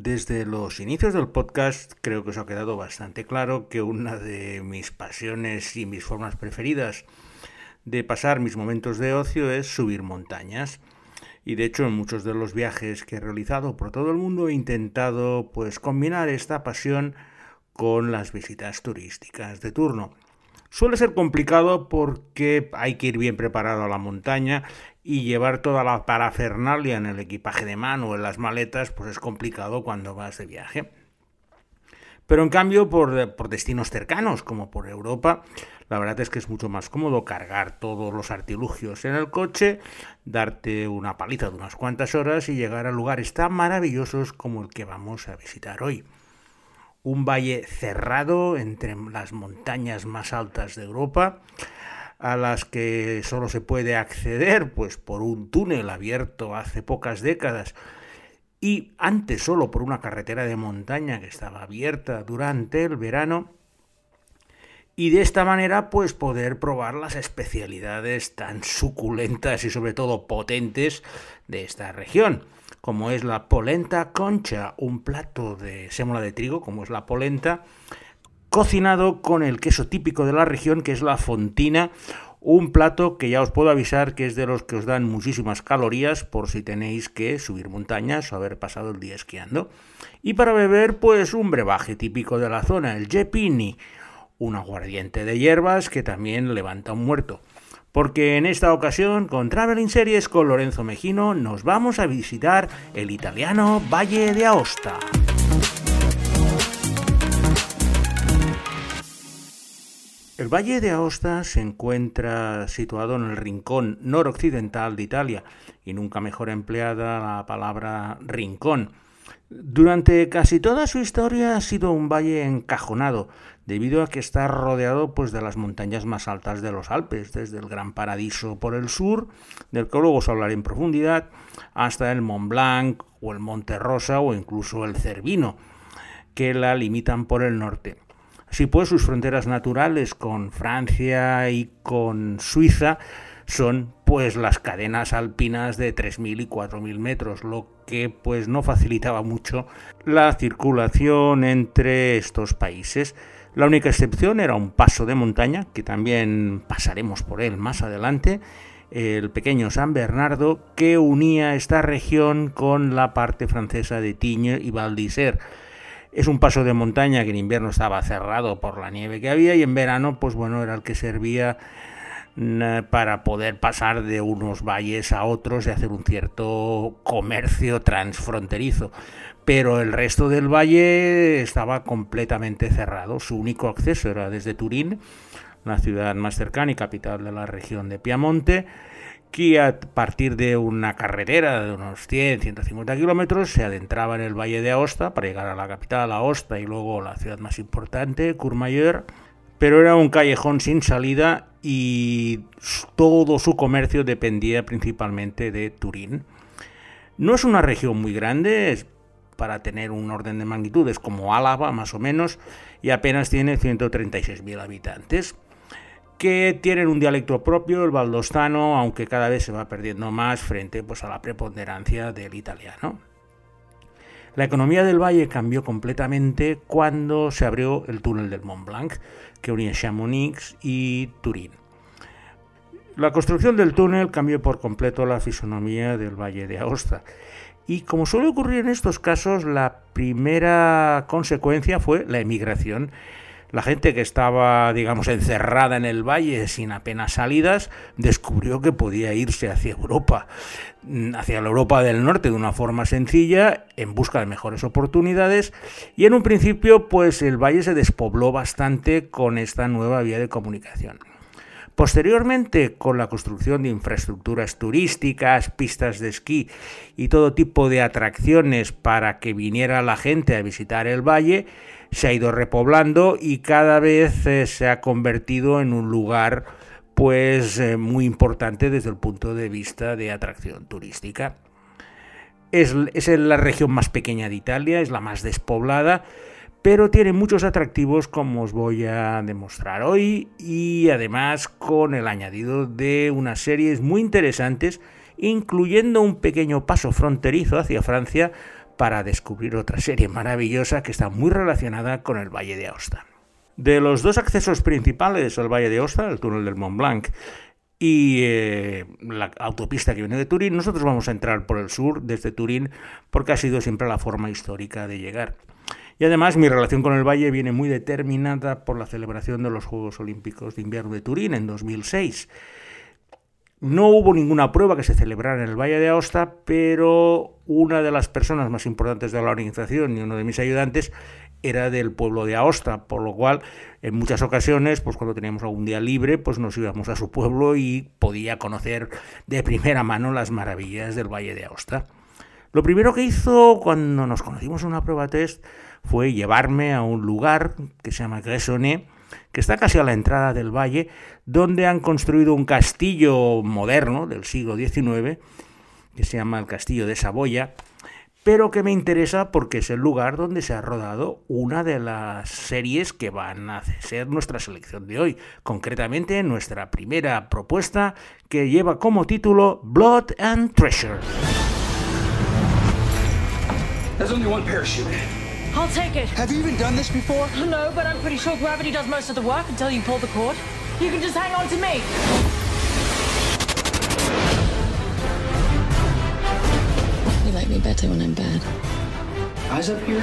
Desde los inicios del podcast creo que os ha quedado bastante claro que una de mis pasiones y mis formas preferidas de pasar mis momentos de ocio es subir montañas. Y de hecho en muchos de los viajes que he realizado por todo el mundo he intentado pues combinar esta pasión con las visitas turísticas de turno. Suele ser complicado porque hay que ir bien preparado a la montaña y llevar toda la parafernalia en el equipaje de mano o en las maletas, pues es complicado cuando vas de viaje. Pero en cambio, por, por, destinos cercanos, como por Europa, la verdad es que es mucho más cómodo cargar todos los artilugios en el coche, darte una paliza de unas cuantas horas y llegar a lugares tan maravillosos como el que vamos a visitar hoy. Un valle cerrado entre las montañas más altas de Europa, a las que solo se puede acceder pues por un túnel abierto hace pocas décadas. Y antes solo por una carretera de montaña que estaba abierta durante el verano. Y de esta manera pues poder probar las especialidades tan suculentas y sobre todo potentes de esta región como es la polenta concha, un plato de sémola de trigo como es la polenta cocinado con el queso típico de la región, que es la fontina, un plato que ya os puedo avisar que es de los que os dan muchísimas calorías por si tenéis que subir montañas o haber pasado el día esquiando. Y para beber, pues un brebaje típico de la zona, el Jepini, un aguardiente de hierbas que también levanta un muerto. Porque en esta ocasión, con Traveling Series con Lorenzo Mejino, nos vamos a visitar el italiano Valle de Aosta. El Valle de Aosta se encuentra situado en el rincón noroccidental de Italia y nunca mejor empleada la palabra rincón. Durante casi toda su historia ha sido un valle encajonado, debido a que está rodeado pues, de las montañas más altas de los Alpes, desde el Gran Paradiso por el sur, del que luego os hablaré en profundidad, hasta el Mont Blanc o el Monte Rosa o incluso el Cervino, que la limitan por el norte. Así pues, sus fronteras naturales con Francia y con Suiza son pues las cadenas alpinas de 3.000 y 4.000 metros, lo que pues no facilitaba mucho la circulación entre estos países. La única excepción era un paso de montaña, que también pasaremos por él más adelante, el pequeño San Bernardo, que unía esta región con la parte francesa de Tignes y Val d'Isère es un paso de montaña que en invierno estaba cerrado por la nieve que había y en verano, pues bueno, era el que servía para poder pasar de unos valles a otros y hacer un cierto comercio transfronterizo. Pero el resto del valle estaba completamente cerrado. Su único acceso era desde Turín, la ciudad más cercana y capital de la región de Piamonte, que a partir de una carretera de unos 100-150 kilómetros se adentraba en el valle de Aosta para llegar a la capital, Aosta, y luego la ciudad más importante, Courmayeur, pero era un callejón sin salida y todo su comercio dependía principalmente de Turín. No es una región muy grande, para tener un orden de magnitudes como Álava más o menos, y apenas tiene 136.000 habitantes que tienen un dialecto propio, el valdostano, aunque cada vez se va perdiendo más frente pues, a la preponderancia del italiano. La economía del valle cambió completamente cuando se abrió el túnel del Mont Blanc, que unía Chamonix y Turín. La construcción del túnel cambió por completo la fisonomía del valle de Aosta. Y como suele ocurrir en estos casos, la primera consecuencia fue la emigración la gente que estaba, digamos, encerrada en el valle sin apenas salidas, descubrió que podía irse hacia Europa, mm, hacia la Europa del Norte de una forma sencilla, en busca de mejores oportunidades, y en un principio, pues el valle se despobló bastante con esta nueva vía de comunicación. Posteriormente, con la construcción de infraestructuras turísticas, pistas de esquí y todo tipo de atracciones para que viniera la gente a visitar el valle, se ha ido repoblando y cada vez eh, se ha convertido en un lugar pues eh, muy importante desde el punto de vista de atracción turística. Es, es la región más pequeña de Italia, es la más despoblada, pero tiene muchos atractivos como os voy a demostrar hoy y además con el añadido de unas series muy interesantes, incluyendo un pequeño paso fronterizo hacia Francia para descubrir otra serie maravillosa que está muy relacionada con el Valle de Aosta. De los dos accesos principales al Valle de Aosta, el túnel del Mont Blanc y eh, la autopista que viene de Turín, nosotros vamos a entrar por el sur desde Turín porque ha sido siempre la forma histórica de llegar. Y además mi relación con el valle viene muy determinada por la celebración de los Juegos Olímpicos de Invierno de Turín en 2006. No hubo ninguna prueba que se celebrara en el Valle de Aosta, pero una de las personas más importantes de la organización y uno de mis ayudantes era del pueblo de Aosta, por lo cual en muchas ocasiones, pues cuando teníamos algún día libre, pues nos íbamos a su pueblo y podía conocer de primera mano las maravillas del Valle de Aosta. Lo primero que hizo cuando nos conocimos en una prueba test fue llevarme a un lugar que se llama Gressonnet, que está casi a la entrada del valle, donde han construido un castillo moderno del siglo XIX, que se llama el Castillo de Saboya, pero que me interesa porque es el lugar donde se ha rodado una de las series que van a ser nuestra selección de hoy, concretamente nuestra primera propuesta que lleva como título Blood and Treasure. I'll take it. Have you even done this before? No, but I'm pretty sure gravity does most of the work until you pull the cord. You can just hang on to me. You like me better when I'm bad. Eyes up here.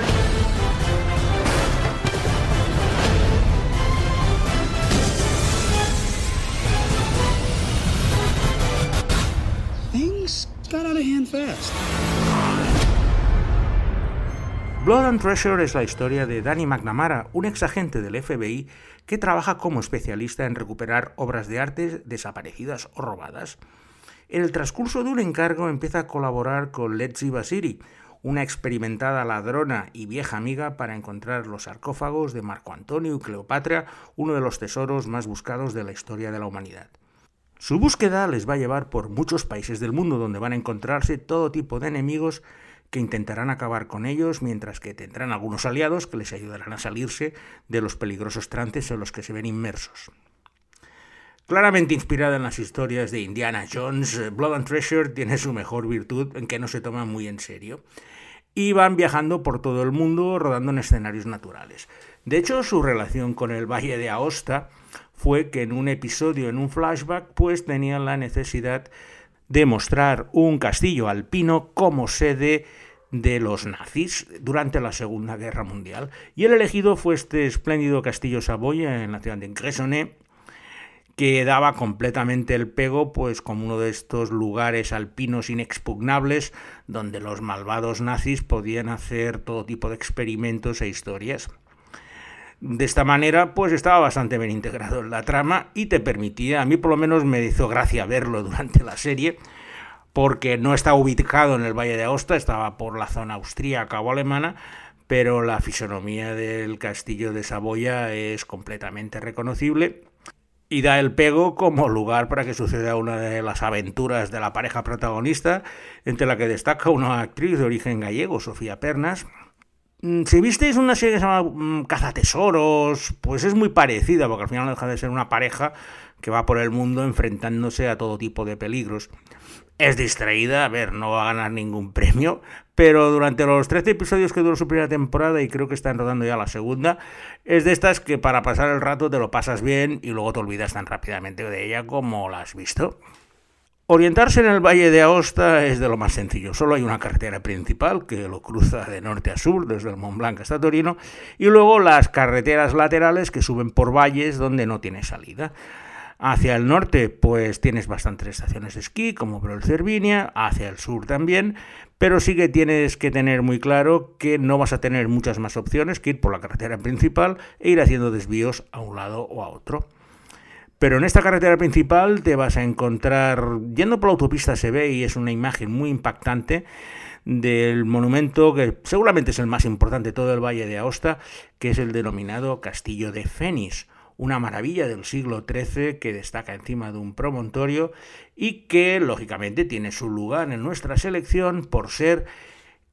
Things got out of hand fast. Blood and Treasure es la historia de Danny McNamara, un ex agente del FBI que trabaja como especialista en recuperar obras de arte desaparecidas o robadas. En el transcurso de un encargo empieza a colaborar con Letzi Basiri, una experimentada ladrona y vieja amiga para encontrar los sarcófagos de Marco Antonio y Cleopatra, uno de los tesoros más buscados de la historia de la humanidad. Su búsqueda les va a llevar por muchos países del mundo donde van a encontrarse todo tipo de enemigos que intentarán acabar con ellos, mientras que tendrán algunos aliados que les ayudarán a salirse de los peligrosos trances en los que se ven inmersos. Claramente inspirada en las historias de Indiana Jones, Blood and Treasure tiene su mejor virtud en que no se toma muy en serio. Y van viajando por todo el mundo rodando en escenarios naturales. De hecho, su relación con el Valle de Aosta fue que en un episodio, en un flashback, pues tenían la necesidad de mostrar un castillo alpino como sede de los nazis durante la Segunda Guerra Mundial. Y el elegido fue este espléndido castillo Saboya en la ciudad de Gressonnet, que daba completamente el pego pues como uno de estos lugares alpinos inexpugnables donde los malvados nazis podían hacer todo tipo de experimentos e historias. De esta manera, pues estaba bastante bien integrado en la trama y te permitía, a mí por lo menos me hizo gracia verlo durante la serie, porque no estaba ubicado en el Valle de Aosta, estaba por la zona austríaca o alemana, pero la fisonomía del castillo de Saboya es completamente reconocible y da el pego como lugar para que suceda una de las aventuras de la pareja protagonista, entre la que destaca una actriz de origen gallego, Sofía Pernas. Mm, si visteis una serie que se llama mm, Cazatesoros, pues es muy parecida, porque al final deja de ser una pareja que va por el mundo enfrentándose a todo tipo de peligros. Es distraída, a ver, no va a ganar ningún premio, pero durante los 13 episodios que duró su primera temporada, y creo que están rodando ya la segunda, es de estas que para pasar el rato te lo pasas bien y luego te olvidas tan rápidamente de ella como la has visto. Orientarse en el Valle de Aosta es de lo más sencillo. Solo hay una carretera principal que lo cruza de norte a sur, desde el Mont Blanc hasta Torino, y luego las carreteras laterales que suben por valles donde no tiene salida. Hacia el norte, pues tienes bastantes estaciones de esquí, como el Cervinia, hacia el sur también, pero sí que tienes que tener muy claro que no vas a tener muchas más opciones que ir por la carretera principal e ir haciendo desvíos a un lado o a otro. Pero en esta carretera principal te vas a encontrar, yendo por la autopista se ve y es una imagen muy impactante del monumento que seguramente es el más importante de todo el Valle de Aosta, que es el denominado Castillo de Fénix una maravilla del siglo XIII que destaca encima de un promontorio y que lógicamente tiene su lugar en nuestra selección por ser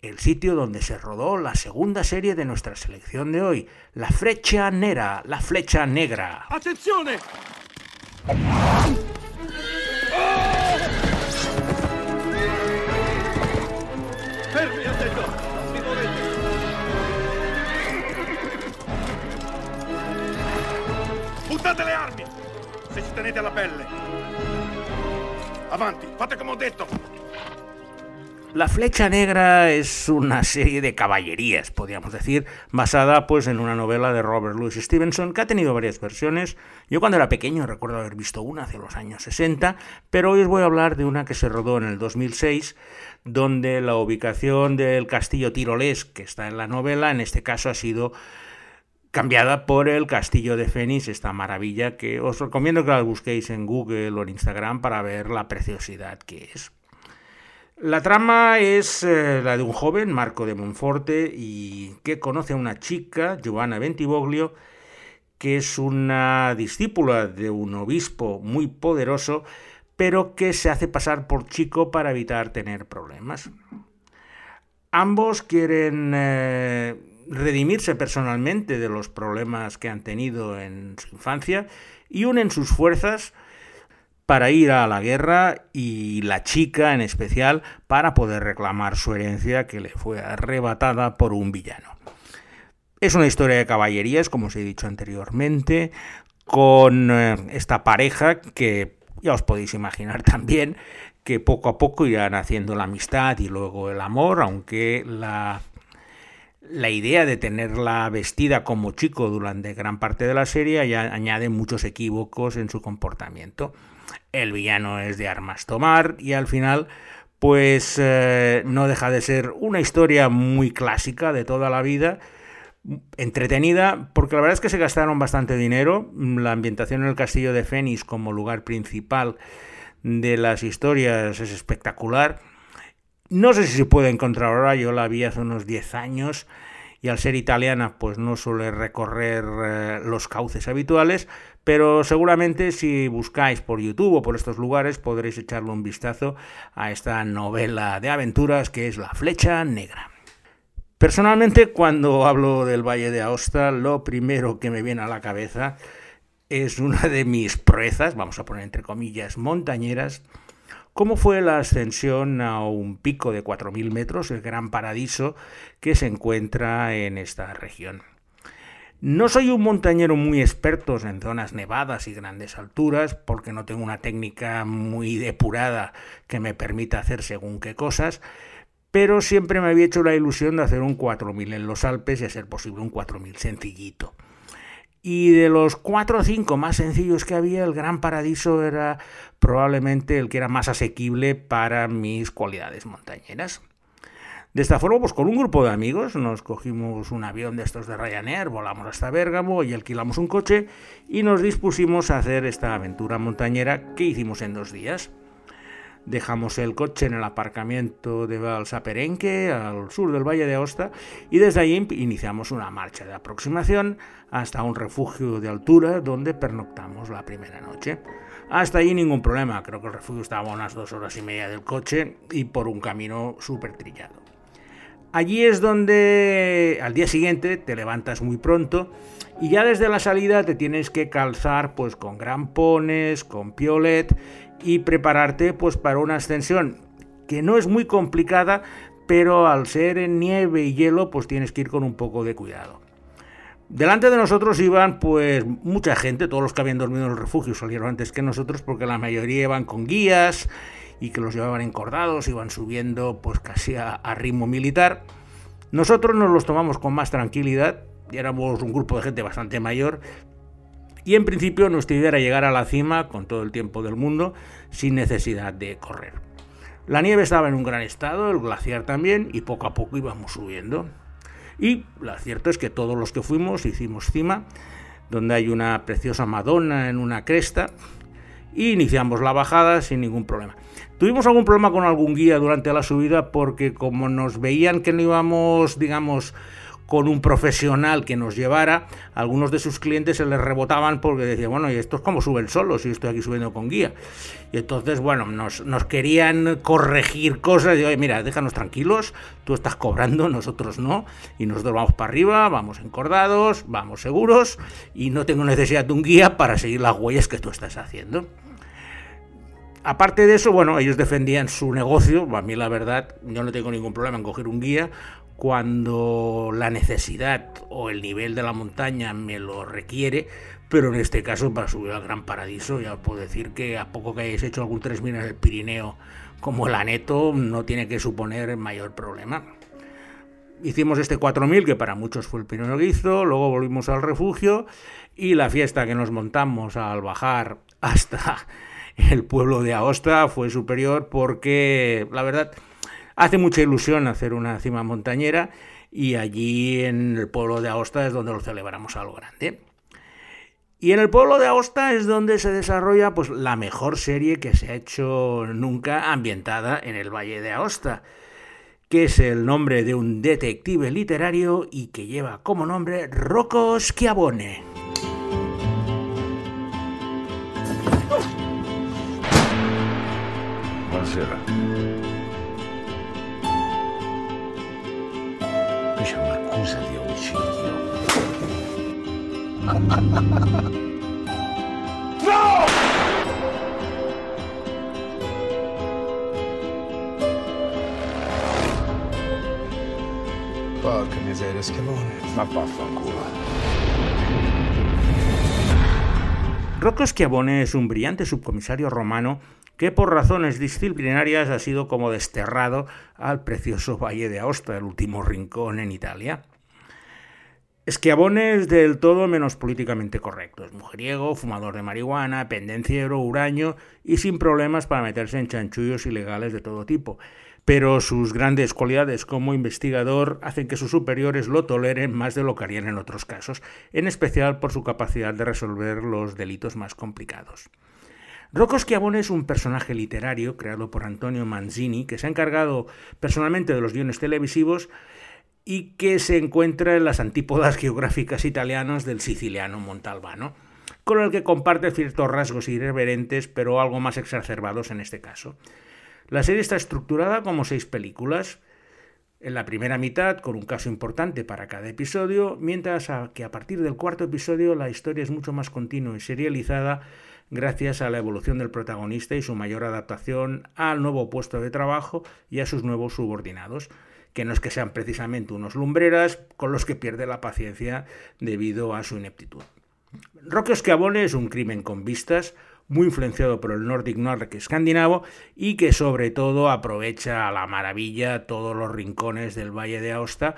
el sitio donde se rodó la segunda serie de nuestra selección de hoy, La Flecha Negra, La Flecha Negra. ¡Atención! Le armi! Se ci tenete alla pelle! Avanti, fate come ho detto! La Flecha Negra es una serie de caballerías, podríamos decir, basada pues en una novela de Robert Louis Stevenson que ha tenido varias versiones. Yo cuando era pequeño recuerdo haber visto una hace los años 60, pero hoy os voy a hablar de una que se rodó en el 2006, donde la ubicación del castillo tirolés que está en la novela, en este caso ha sido cambiada por el castillo de Fénix, esta maravilla que os recomiendo que la busquéis en Google o en Instagram para ver la preciosidad que es. La trama es eh, la de un joven, Marco de Monforte, y que conoce a una chica, Giovanna Bentivoglio, que es una discípula de un obispo muy poderoso, pero que se hace pasar por chico para evitar tener problemas. Ambos quieren eh, redimirse personalmente de los problemas que han tenido en su infancia y unen sus fuerzas para ir a la guerra y la chica en especial para poder reclamar su herencia que le fue arrebatada por un villano. Es una historia de caballerías, como os he dicho anteriormente, con eh, esta pareja que ya os podéis imaginar también que poco a poco irán haciendo la amistad y luego el amor, aunque la, la idea de tenerla vestida como chico durante gran parte de la serie ya añade muchos equívocos en su comportamiento el villano es de armas tomar y al final pues eh, no deja de ser una historia muy clásica de toda la vida, entretenida, porque la verdad es que se gastaron bastante dinero, la ambientación en el castillo de Fénix como lugar principal de las historias es espectacular. No sé si se puede encontrar ahora, yo la vi hace unos 10 años y al ser italiana pues no suele recorrer eh, los cauces habituales, pero seguramente si buscáis por YouTube o por estos lugares podréis echarle un vistazo a esta novela de aventuras que es La Flecha Negra. Personalmente cuando hablo del Valle de Aosta lo primero que me viene a la cabeza es una de mis proezas, vamos a poner entre comillas, montañeras, ¿Cómo fue la ascensión a un pico de 4.000 metros, el Gran Paradiso, que se encuentra en esta región? No soy un montañero muy experto en zonas nevadas y grandes alturas, porque no tengo una técnica muy depurada que me permita hacer según qué cosas, pero siempre me había hecho la ilusión de hacer un 4000 en los Alpes y a ser posible un 4000 sencillito. Y de los cuatro o cinco más sencillos que había, el Gran Paradiso era probablemente el que era más asequible para mis cualidades montañeras. De esta forma, pues con un grupo de amigos nos cogimos un avión de estos de Ryanair, volamos hasta Bérgamo y alquilamos un coche y nos dispusimos a hacer esta aventura montañera que hicimos en dos días. Dejamos el coche en el aparcamiento de Valsaperenque, al sur del Valle de Aosta, y desde allí iniciamos una marcha de aproximación hasta un refugio de altura donde pernoctamos la primera noche. Hasta allí ningún problema, creo que el refugio estaba a unas dos horas y media del coche y por un camino súper trillado. Allí es donde al día siguiente te levantas muy pronto y ya desde la salida te tienes que calzar pues con grampones, con piolet y prepararte pues para una ascensión que no es muy complicada, pero al ser en nieve y hielo pues tienes que ir con un poco de cuidado. Delante de nosotros iban pues mucha gente, todos los que habían dormido en el refugio salieron antes que nosotros porque la mayoría iban con guías y que los llevaban encordados, iban subiendo pues casi a, a ritmo militar. Nosotros nos los tomamos con más tranquilidad, éramos un grupo de gente bastante mayor, y en principio nuestra idea era llegar a la cima con todo el tiempo del mundo sin necesidad de correr. La nieve estaba en un gran estado, el glaciar también, y poco a poco íbamos subiendo. Y lo cierto es que todos los que fuimos hicimos cima, donde hay una preciosa Madonna en una cresta, y iniciamos la bajada sin ningún problema. Tuvimos algún problema con algún guía durante la subida porque como nos veían que no íbamos, digamos, con un profesional que nos llevara, algunos de sus clientes se les rebotaban porque decían, bueno, ¿y esto es como suben solos si estoy aquí subiendo con guía? Y entonces, bueno, nos, querían corregir cosas, y oye, mira, déjanos tranquilos, tú estás cobrando, nosotros no, y nosotros vamos para arriba, vamos encordados, vamos seguros, y no tengo necesidad de un guía para seguir las huellas que tú estás haciendo. Aparte de eso, bueno, ellos defendían su negocio, a mí la verdad, yo no tengo ningún problema en coger un guía, cuando la necesidad o el nivel de la montaña me lo requiere, pero en este caso para subir al Gran Paradiso ya os puedo decir que a poco que hayáis hecho algún 3000 en el Pirineo como el Aneto no tiene que suponer mayor problema. Hicimos este 4000 que para muchos fue el primero que hizo, luego volvimos al refugio y la fiesta que nos montamos al bajar hasta el pueblo de Aosta fue superior porque la verdad hace mucha ilusión hacer una cima montañera y allí en el pueblo de Aosta es donde lo celebramos a lo grande. Y en el pueblo de Aosta es donde se desarrolla pues, la mejor serie que se ha hecho nunca ambientada en el Valle de Aosta, que es el nombre de un detective literario y que lleva como nombre Rocco Schiavone. C'è un'accusa di omicidio. Porca miseria, Schiavone. Ma vaffanculo. Rocco Schiavone es un brillante subcomisario romano que por razones disciplinarias ha sido como desterrado al precioso Valle de Aosta, el último rincón en Italia. Schiavone es del todo menos políticamente correcto. Es mujeriego, fumador de marihuana, pendenciero, huraño y sin problemas para meterse en chanchullos ilegales de todo tipo. Pero sus grandes cualidades como investigador hacen que sus superiores lo toleren más de lo que harían en otros casos, en especial por su capacidad de resolver los delitos más complicados. Rocco Schiavone es un personaje literario creado por Antonio Manzini, que se ha encargado personalmente de los guiones televisivos y que se encuentra en las antípodas geográficas italianas del siciliano Montalbano, con el que comparte ciertos rasgos irreverentes, pero algo más exacerbados en este caso. La serie está estructurada como seis películas, en la primera mitad con un caso importante para cada episodio, mientras que a partir del cuarto episodio la historia es mucho más continua y serializada gracias a la evolución del protagonista y su mayor adaptación al nuevo puesto de trabajo y a sus nuevos subordinados que no es que sean precisamente unos lumbreras con los que pierde la paciencia debido a su ineptitud. Roque Schiavone es un crimen con vistas, muy influenciado por el Nordic Nordic escandinavo y que sobre todo aprovecha a la maravilla todos los rincones del Valle de Aosta,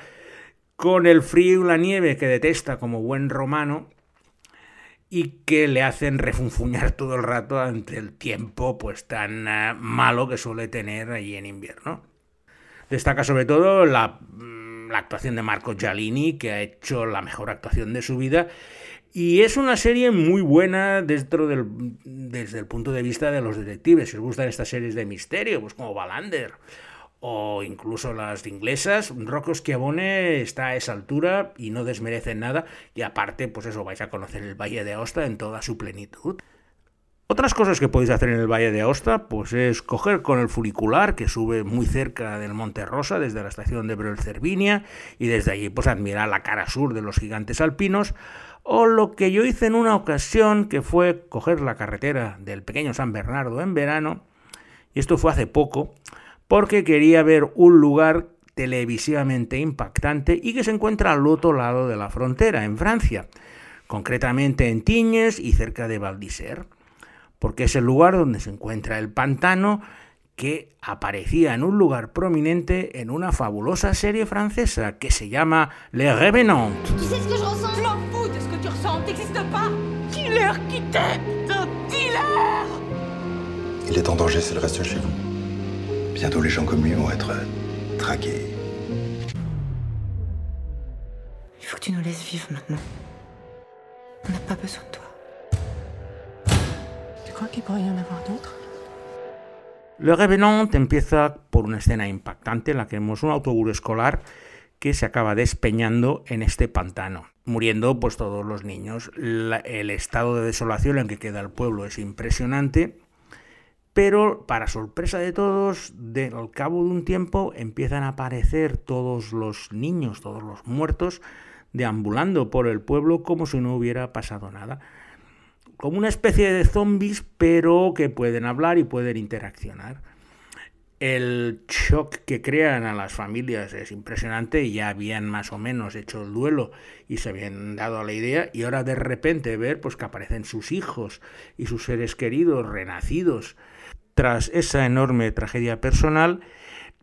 con el frío y la nieve que detesta como buen romano y que le hacen refunfuñar todo el rato ante el tiempo pues tan uh, malo que suele tener allí en invierno. Destaca sobre todo la, la actuación de Marco Giallini, que ha hecho la mejor actuación de su vida. Y es una serie muy buena dentro del, desde el punto de vista de los detectives. Si os gustan estas series de misterio, pues como Wallander o incluso las inglesas, Rocco Schiavone está a esa altura y no desmerece nada. Y aparte, pues eso, vais a conocer el Valle de Aosta en toda su plenitud. Otras cosas que podéis hacer en el Valle de Aosta, pues es coger con el funicular que sube muy cerca del Monte Rosa, desde la estación de Brel Cervinia, y desde allí pues admirar la cara sur de los gigantes alpinos, o lo que yo hice en una ocasión, que fue coger la carretera del pequeño San Bernardo en verano, y esto fue hace poco, porque quería ver un lugar televisivamente impactante y que se encuentra al otro lado de la frontera, en Francia, concretamente en Tignes y cerca de Val d'Isère porque es el lugar donde se encuentra el pantano que aparecía en un lugar prominente en una fabulosa serie francesa que se llama Les Revenants. Tu sais ce que je ressens Je m'en fous de ce que tu ressens, t'existes pas Dealer qui t'aide Dealer Il est en danger s'il reste chez vous. Bientôt, les gens comme lui vont être euh, traqués. Il faut que tu nous laisses vivre maintenant. On n'a pas besoin de toi. Le Revenant empieza por una escena impactante en la que vemos un autobús escolar que se acaba despeñando en este pantano, muriendo pues todos los niños. El estado de desolación en que queda el pueblo es impresionante, pero para sorpresa de todos, de- al cabo de un tiempo empiezan a aparecer todos los niños, todos los muertos, deambulando por el pueblo como si no hubiera pasado nada como una especie de zombies, pero que pueden hablar y pueden interaccionar. El shock que crean a las familias es impresionante ya habían más o menos hecho el duelo y se habían dado la idea y ahora de repente ver pues que aparecen sus hijos y sus seres queridos renacidos tras esa enorme tragedia personal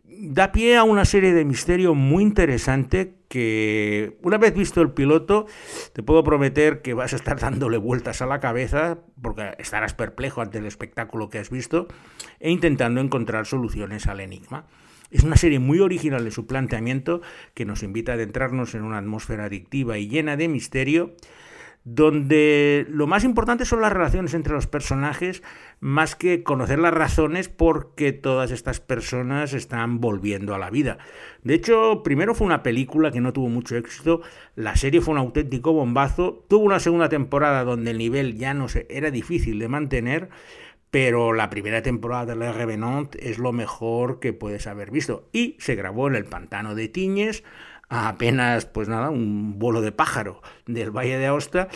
da pie a una serie de misterio muy interesante que una vez visto el piloto te puedo prometer que vas a estar dándole vueltas a la cabeza porque estarás perplejo ante el espectáculo que has visto e intentando encontrar soluciones al enigma. Es una serie muy original en su planteamiento que nos invita a adentrarnos en una atmósfera adictiva y llena de misterio donde lo más importante son las relaciones entre los personajes, más que conocer las razones por qué todas estas personas están volviendo a la vida. De hecho, primero fue una película que no tuvo mucho éxito, la serie fue un auténtico bombazo, tuvo una segunda temporada donde el nivel ya no se, era difícil de mantener, pero la primera temporada de La Revenant es lo mejor que puedes haber visto. Y se grabó en el pantano de Tiñes, apenas, pues nada, un vuelo de pájaro del Valle de Aosta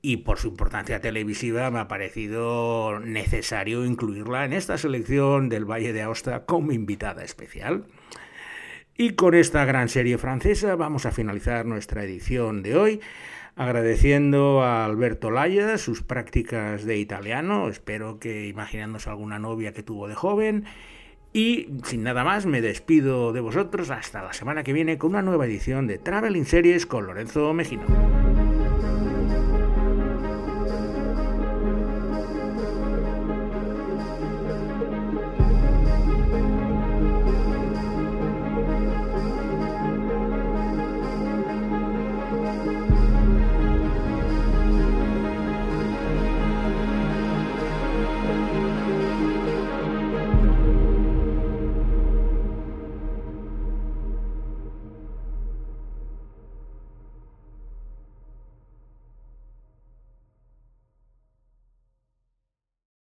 y por su importancia televisiva me ha parecido necesario incluirla en esta selección del Valle de Aosta como invitada especial. Y con esta gran serie francesa vamos a finalizar nuestra edición de hoy agradeciendo a Alberto Laya sus prácticas de italiano, espero que imaginándose alguna novia que tuvo de joven y sin nada más, me despido de vosotros hasta la semana que viene con una nueva edición de Traveling Series con Lorenzo Mejino.